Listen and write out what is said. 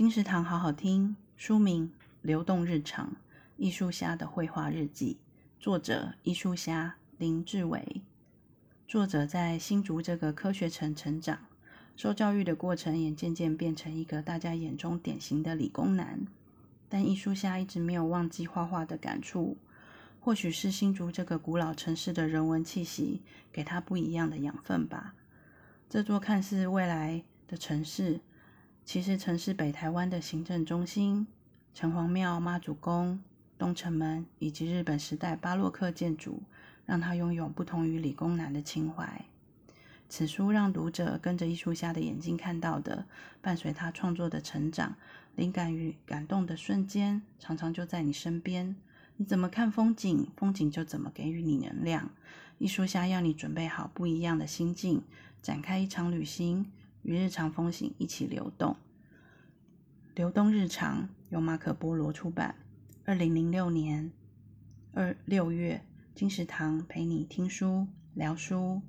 金石堂好好听，书名《流动日常：艺术家的绘画日记》，作者艺术虾林志伟。作者在新竹这个科学城成长，受教育的过程也渐渐变成一个大家眼中典型的理工男。但艺术虾一直没有忘记画画的感触，或许是新竹这个古老城市的人文气息给他不一样的养分吧。这座看似未来的城市，其实曾是北台湾的行政中心，城隍庙、妈祖宫、东城门以及日本时代巴洛克建筑，让他拥有不同于理工男的情怀。此书让读者跟着艺术家的眼睛看到的，伴随他创作的成长，灵感与感动的瞬间，常常就在你身边。你怎么看风景，风景就怎么给予你能量。艺术家要你准备好不一样的心境，展开一场旅行，与日常风行一起流动。流动日常由马可波罗出版，二零零六年二六月。金石堂陪你听书聊书。